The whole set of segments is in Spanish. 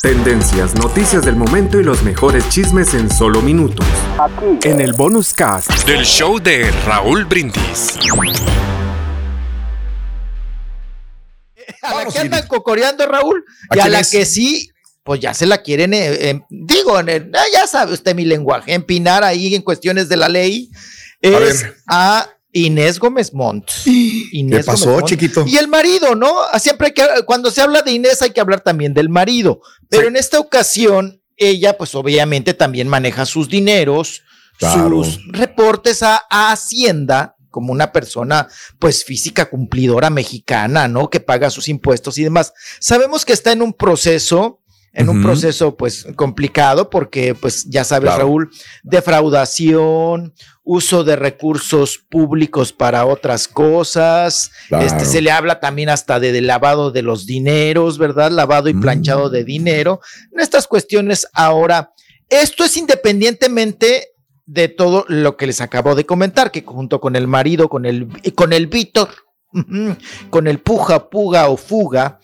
Tendencias, noticias del momento y los mejores chismes en solo minutos. En el bonus cast del show de Raúl Brindis. A la que andan cocoreando, Raúl, y a, la que sí, pues ya se la quieren, eh, eh, digo, eh, ya sabe usted mi lenguaje, empinar ahí en cuestiones de la ley, es a, Inés Gómez Montt. Inés ¿Qué pasó, chiquito? Y el marido, ¿no? Siempre hay que, cuando se habla de Inés hay que hablar también del marido. Pero en esta ocasión, ella, pues obviamente también maneja sus dineros, sus reportes a, a Hacienda como una persona pues física cumplidora mexicana, ¿no? Que paga sus impuestos y demás. Sabemos que está en un proceso en un proceso pues complicado porque pues ya sabes Raúl, defraudación, uso de recursos públicos para otras cosas, este se le habla también hasta de, lavado de los dineros, ¿verdad? Lavado y planchado de dinero. En estas cuestiones ahora, esto es independientemente de todo lo que les acabo de comentar, que junto con el marido, con el, con el Víctor, con el puja, puga o fuga,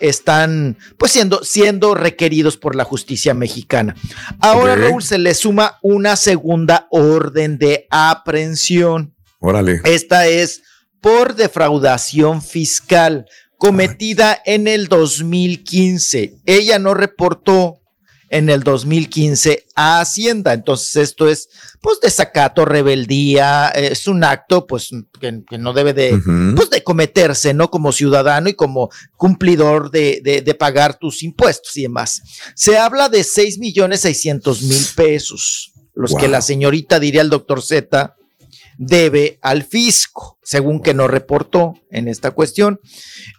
están pues siendo, siendo requeridos por la justicia mexicana. Ahora, Raúl, se le suma una segunda orden de aprehensión. Órale. Esta es por defraudación fiscal cometida en el 2015. Ella no reportó en el 2015 a Hacienda. Entonces esto es pues desacato, rebeldía, es un acto pues que, no debe de, pues, de cometerse, ¿no? Como ciudadano y como cumplidor de, de, pagar tus impuestos y demás. Se habla de 6 millones 600 mil pesos, los que la señorita diría el doctor Z debe al fisco, según que no reportó en esta cuestión.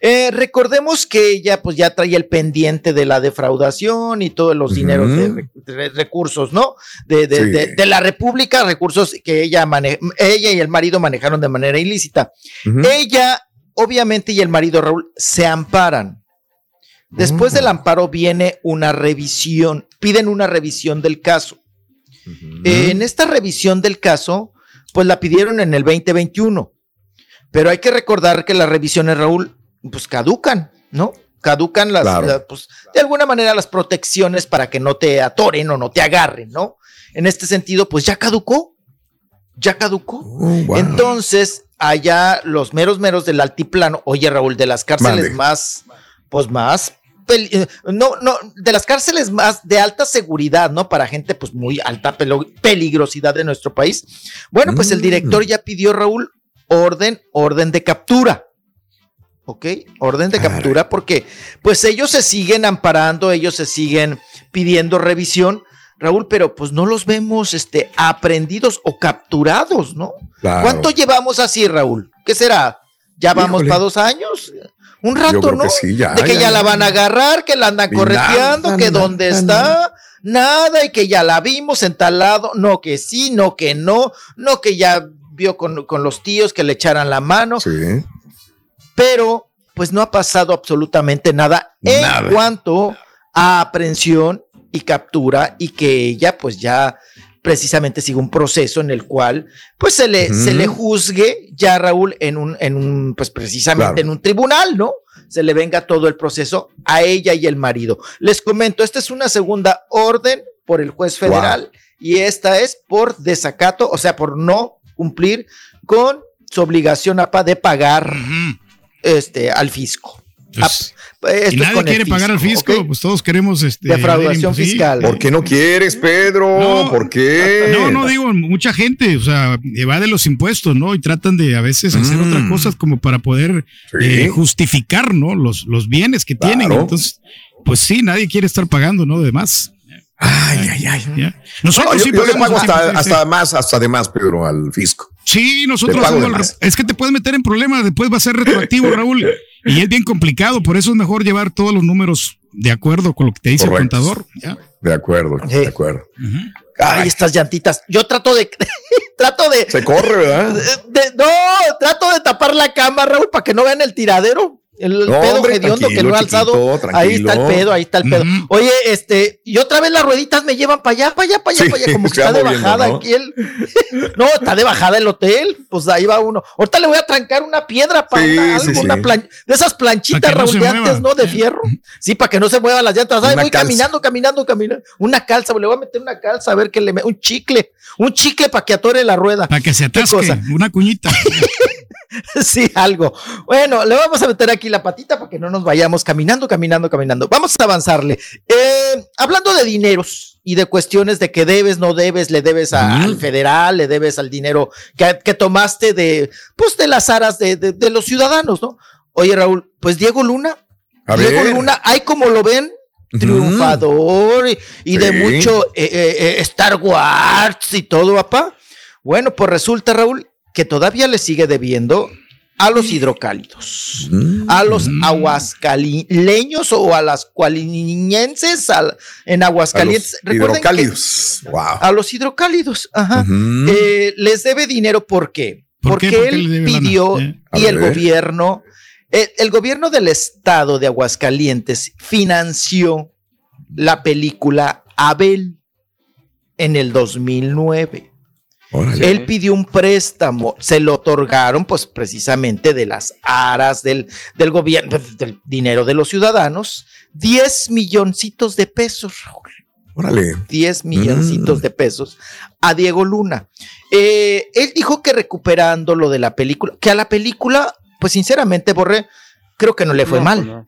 Eh, recordemos que ella pues ya traía el pendiente de la defraudación y todos los dineros de, recursos, ¿no? De, de, la República, recursos que ella, ella y el marido manejaron de manera ilícita. Ella, obviamente, y el marido Raúl se amparan. Después del mm. amparo viene una revisión, piden una revisión del caso. en esta revisión del caso, pues la pidieron en el 2021. Pero hay que recordar que las revisiones, Raúl, pues caducan, ¿no? Caducan las, pues, de alguna manera las protecciones para que no te atoren o no te agarren, ¿no? En este sentido, pues ya caducó, ya caducó. Oh, Entonces, allá los meros meros del altiplano, oye Raúl, de las cárceles más, pues más no, no, de las cárceles más de alta seguridad, ¿no? Para gente pues muy alta peligrosidad de nuestro país. Bueno, pues el director mm. ya pidió, Raúl, orden, orden de captura. ¿Ok? Orden de captura porque pues ellos se siguen amparando, ellos se siguen pidiendo revisión. Raúl, pero pues no los vemos este, aprendidos o capturados, ¿no? ¿Cuánto llevamos así, Raúl? ¿Qué será? ¿Ya vamos para dos años? Un rato, ¿no? de que ya, la van a agarrar, que la andan correteando, que dónde está, nada, y que ya la vimos en tal lado, no que sí, no que no, no que ya vio con, los tíos que le echaran la mano. Sí. Pero, pues no ha pasado absolutamente nada, en cuanto a aprehensión y captura, y que ella, pues ya precisamente sigue un proceso en el cual pues se le, se le juzgue ya Raúl en un, en un, pues precisamente en un tribunal, ¿no? Se le venga todo el proceso a ella y el marido. Les comento, esta es una segunda orden por el juez federal y esta es por desacato, o sea, por no cumplir con su obligación de pagar este, al fisco. Pues, y nadie quiere pagar al fisco, pues todos queremos este, defraudación fiscal. ¿Por qué no quieres, Pedro? No, ¿Por qué? No, no digo, mucha gente, o sea, evade los impuestos, ¿no? Y tratan de a veces hacer otras mm. cosas como para poder eh, justificar, ¿no? Los, los bienes que tienen. Entonces, pues sí, nadie quiere estar pagando, ¿no? De más. Ay, ay, ay. ¿ya? Nosotros No, yo, sí yo le pago hasta, hasta más, hasta de más, Pedro, al fisco. Sí, nosotros más. es que te puedes meter en problemas, después va a ser retroactivo, Raúl, y es bien complicado, por eso es mejor llevar todos los números de acuerdo con lo que te dice Correcto. el contador. ¿ya? De acuerdo, Sí. de acuerdo. Ay, estas llantitas. Yo trato de. trato de, Se corre, ¿verdad? de- No, trato de tapar la cama, Raúl, para que no vean el tiradero. El No, pedo hombre, hediondo que no he alzado. chiquito, ahí está el pedo, ahí está el pedo. Oye, este, y otra vez las rueditas me llevan para allá, para allá, para allá, Sí, para allá, como que está de moviendo, bajada ¿no? aquí el. no, está de bajada el hotel. Pues ahí va uno. Ahorita le voy a trancar una piedra para Sí, una, sí, algo, sí. una plan- de esas planchitas, que no de mueva. antes, ¿no? De fierro. Sí, para que no se muevan las llantas. Ay, Una voy calza. caminando, caminando, caminando. Una calza, le voy a meter una calza a ver que le me... un chicle, un chicle para que atore la rueda. Para que se ¿Qué atasque, cosa? una cuñita. Sí, algo. Bueno, le vamos a meter aquí la patita para que no nos vayamos caminando, caminando, caminando. Vamos a avanzarle. Eh, hablando de dineros y de cuestiones de que debes, no debes, le debes a- al federal, le debes al dinero que, que tomaste de, pues, de las aras de, de- de los ciudadanos, ¿no? Oye, Raúl, pues Diego Luna, A Diego ver. Luna, hay como lo ven, triunfador y, y de mucho eh, eh, Star Wars y todo, papá. Bueno, pues resulta, Raúl, que todavía le sigue debiendo a los hidrocálidos, Mm. a los aguascalileños o a las cualiñenses al- en A Aguascalientes. los Recuerden que- hidrocálidos. Wow. a los hidrocálidos, ajá. Eh, les debe dinero, ¿por qué? ¿Por Porque qué? ¿Por qué él pidió Eh. Y el gobierno, el, el gobierno del estado de Aguascalientes financió la película Abel en el 2009. Órale. Él pidió un préstamo, se lo otorgaron pues precisamente de las aras del, del gobierno, del dinero de los ciudadanos, 10 milloncitos de pesos, Raúl. Órale. 10 milloncitos Mm. de pesos a Diego Luna. Eh, él dijo que recuperando lo de la película, que a la película, pues sinceramente, Borré, creo que no le fue No, mal. pues no.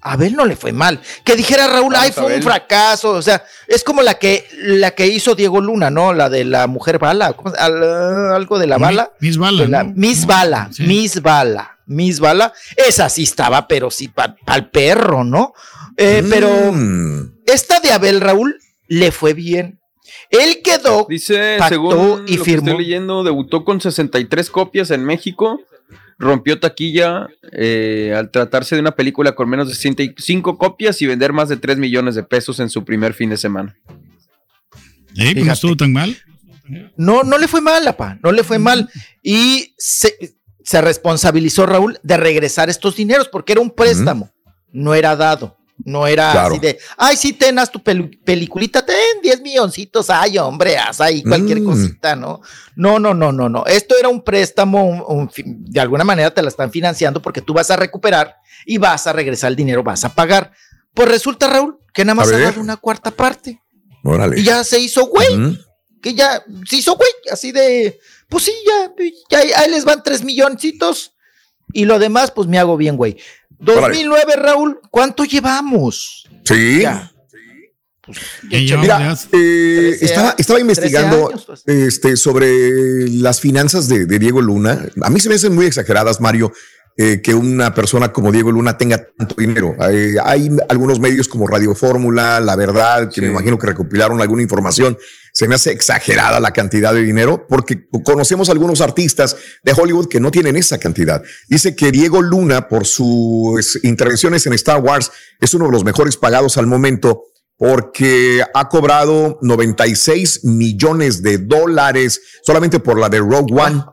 A Abel no le fue mal. Que dijera Raúl, Vamos ay, fue un fracaso. O sea, es como la que, la que hizo Diego Luna, ¿no? La de la mujer bala. ¿cómo se- al- algo de la bala. Miss Bala. De la- ¿no? Miss Bala, Sí. Miss Bala, Miss Bala. Esa sí estaba, pero sí para el perro, ¿no? Eh, Pero Mm. esta de Abel Raúl le fue bien. Él quedó. Dice, Pactó según y lo que firmó. estoy leyendo, debutó con 63 copias en México, rompió taquilla eh, al tratarse de una película con menos de 65 copias y vender más de 3 millones de pesos en su primer fin de semana. Eh, pues no estuvo tan mal. No, no le fue mal, apa, no le fue mal. Y se, se responsabilizó Raúl de regresar estos dineros porque era un préstamo, no era dado. No era Claro. así de, ay, sí, tenas tu pelu- peliculita, ten 10 milloncitos, ay, hombre, haz ahí cualquier Mm. cosita, ¿no? No, no, no, no, no. Esto era un préstamo, un- un fi- de alguna manera te la están financiando porque tú vas a recuperar y vas a regresar el dinero, vas a pagar. Pues resulta, Raúl, que nada más A ha ver. dado una cuarta parte Órale. y ya se hizo güey que ya se hizo güey, así de, pues sí, ya, ya ahí- ahí les van tres milloncitos y lo demás, pues me hago bien, güey. 2009, Raúl, ¿cuánto llevamos? Sí. Ya. Llevamos Mira, eh, 13 estaba, estaba investigando años, pues. este, sobre las finanzas de, de Diego Luna. A mí se me hacen muy exageradas, Mario, eh, que una persona como Diego Luna tenga tanto dinero. Hay, hay algunos medios como Radio Fórmula, La Verdad, que me imagino que recopilaron alguna información. Se me hace exagerada la cantidad de dinero porque conocemos algunos artistas de Hollywood que no tienen esa cantidad. Dice que Diego Luna, por sus intervenciones en Star Wars, es uno de los mejores pagados al momento porque ha cobrado 96 millones de dólares solamente por la de Rogue One.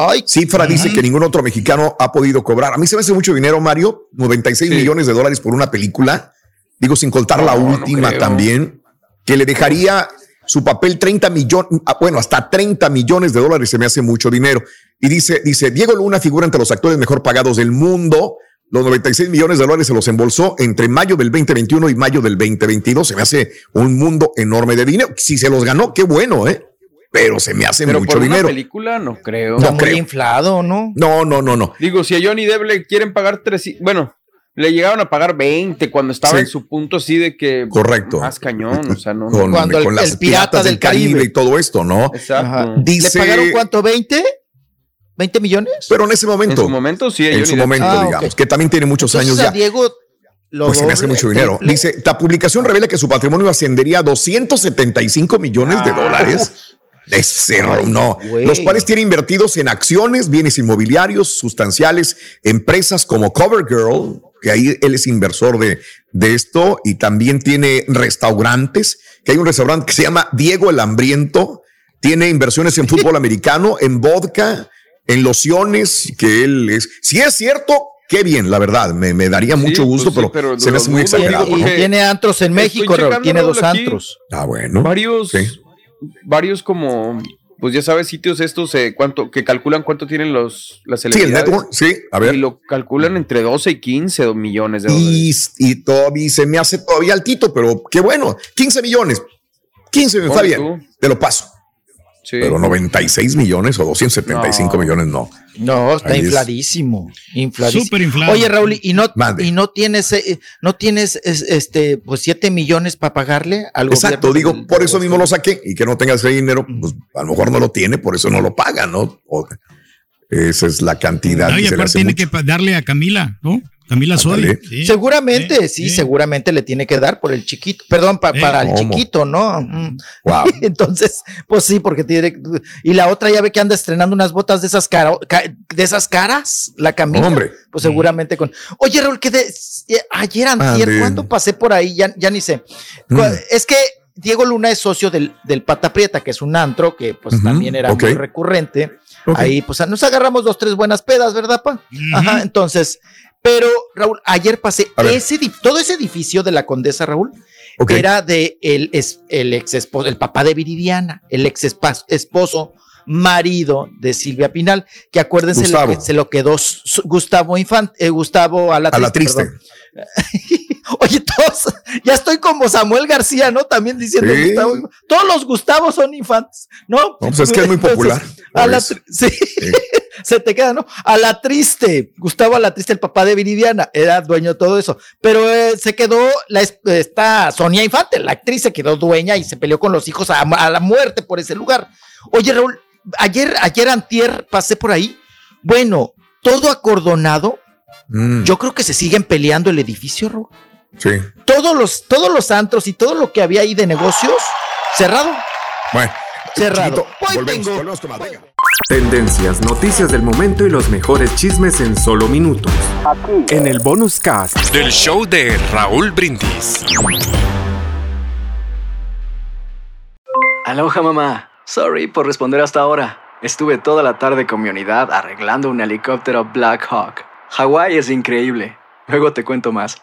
Ay, Cifra dice que ningún otro mexicano ha podido cobrar. A mí se me hace mucho dinero, Mario. 96 Sí. millones de dólares por una película. Digo, sin contar No, la última también, que le dejaría su papel 30 millones, bueno, hasta 30 millones de dólares se me hace mucho dinero. Y dice, dice, Diego Luna figura entre los actores mejor pagados del mundo. Los 96 millones de dólares se los embolsó entre mayo del 2021 y mayo del 2022. Se me hace un mundo enorme de dinero. Si se los ganó, qué bueno, ¿eh? Pero se me hace Pero mucho por una dinero. película no creo. está No muy creo. inflado, ¿no? No, no, no, no. Digo, si a Johnny Depp le quieren pagar tres, bueno, le llegaron a pagar 20 cuando estaba Sí. en su punto así de que Correcto. más cañón, o sea, no. con, Cuando el- las el pirata piratas del del Caribe. Caribe. y todo esto, ¿no? Exacto. Dice, ¿Le pagaron cuánto? ¿20? ¿20 millones? pero en ese En momento, su momento sí, en su momento, Ah, digamos, que también tiene muchos Entonces años a ya. Diego, pues se me hace mucho dinero. Dice, la publicación revela que su patrimonio ascendería a 275 millones de ah. dólares. De cero, no. Los cuales tiene invertidos en acciones, bienes inmobiliarios, sustanciales, empresas como CoverGirl, que ahí él es inversor de, de esto, y también tiene restaurantes, que hay un restaurante que se llama Diego el Hambriento, tiene inversiones en fútbol americano, en vodka, en lociones, que él es. Si es cierto, qué bien, la verdad, me, me daría mucho pues gusto, pero, se me hace muy exagerado. Y, tiene antros en México, tiene dos antros. Ah, bueno. Varios, varios como pues ya sabes, sitios estos eh, cuánto, que calculan cuánto tienen los, las celebridades. Sí, el network, sí, a ver. Y lo calculan entre 12 y 15 millones de dólares. Y, y todavía se me hace todavía altito, pero qué bueno, 15 millones. 15 está bien, te lo paso. Pero 96 millones o 275 millones no. No, está infladísimo, infladísimo. Súper inflado. Oye, Raúl, ¿y no, y no tienes, eh, no tienes este, pues 7 millones para pagarle al Exacto, digo, por eso mismo lo saqué y que no tenga ese dinero, pues a lo mejor no lo tiene, por eso no lo paga, ¿no? esa es la cantidad. y aparte tiene que darle a Camila, ¿no? Camila Sodi. seguramente, sí, seguramente le tiene que dar por el chiquito, perdón, para el chiquito, ¿no? Wow. Entonces, pues sí, porque tiene. Y la otra ya ve que anda estrenando unas botas de esas, de esas caras, la Camila. Hombre. Pues seguramente con. Oye, Raúl, que de, eh, ayer, antier, ¿cuándo pasé por ahí? Ya, ya ni sé. Mm. Es que Diego Luna es socio del, del Pata Prieta, que es un antro que pues también era muy recurrente. Ahí, pues nos agarramos dos, tres buenas pedas, ¿verdad, pa? Ajá, entonces, pero, Raúl, ayer pasé ese, todo ese edificio de la Condesa, Raúl, era de el, el ex esposo, el papá de Viridiana, el ex esposo, marido de Silvia Pinal, que acuérdense que se lo quedó Gustavo Infante, eh, Gustavo a la triste. Oye, todos, ya estoy como Samuel García, ¿no? También diciendo Gustavo. Todos los Gustavos son infantes, ¿no? no pues es que es muy popular. sí. Se te queda, ¿no? A la triste, Gustavo a la triste, el papá de Viridiana, era dueño de todo eso. Pero eh, se quedó, la, esta Sonia Infante, la actriz, se quedó dueña y se peleó con los hijos a, la muerte por ese lugar. Oye, Raúl, ayer, ayer antier pasé por ahí. Bueno, todo acordonado. Mm. Yo creo que se siguen peleando el edificio, Raúl. Sí. Todos los, todos los antros y todo lo que había ahí de negocios, cerrado. Bueno, cerrado. Tendencias, noticias del momento y los mejores chismes en solo minutos. Aquí. En el bonus cast del show de Raúl Brindis. Aloha mamá. Sorry por responder hasta ahora. Estuve toda la tarde con mi unidad arreglando un helicóptero Black Hawk. Hawái es increíble. Luego te cuento más.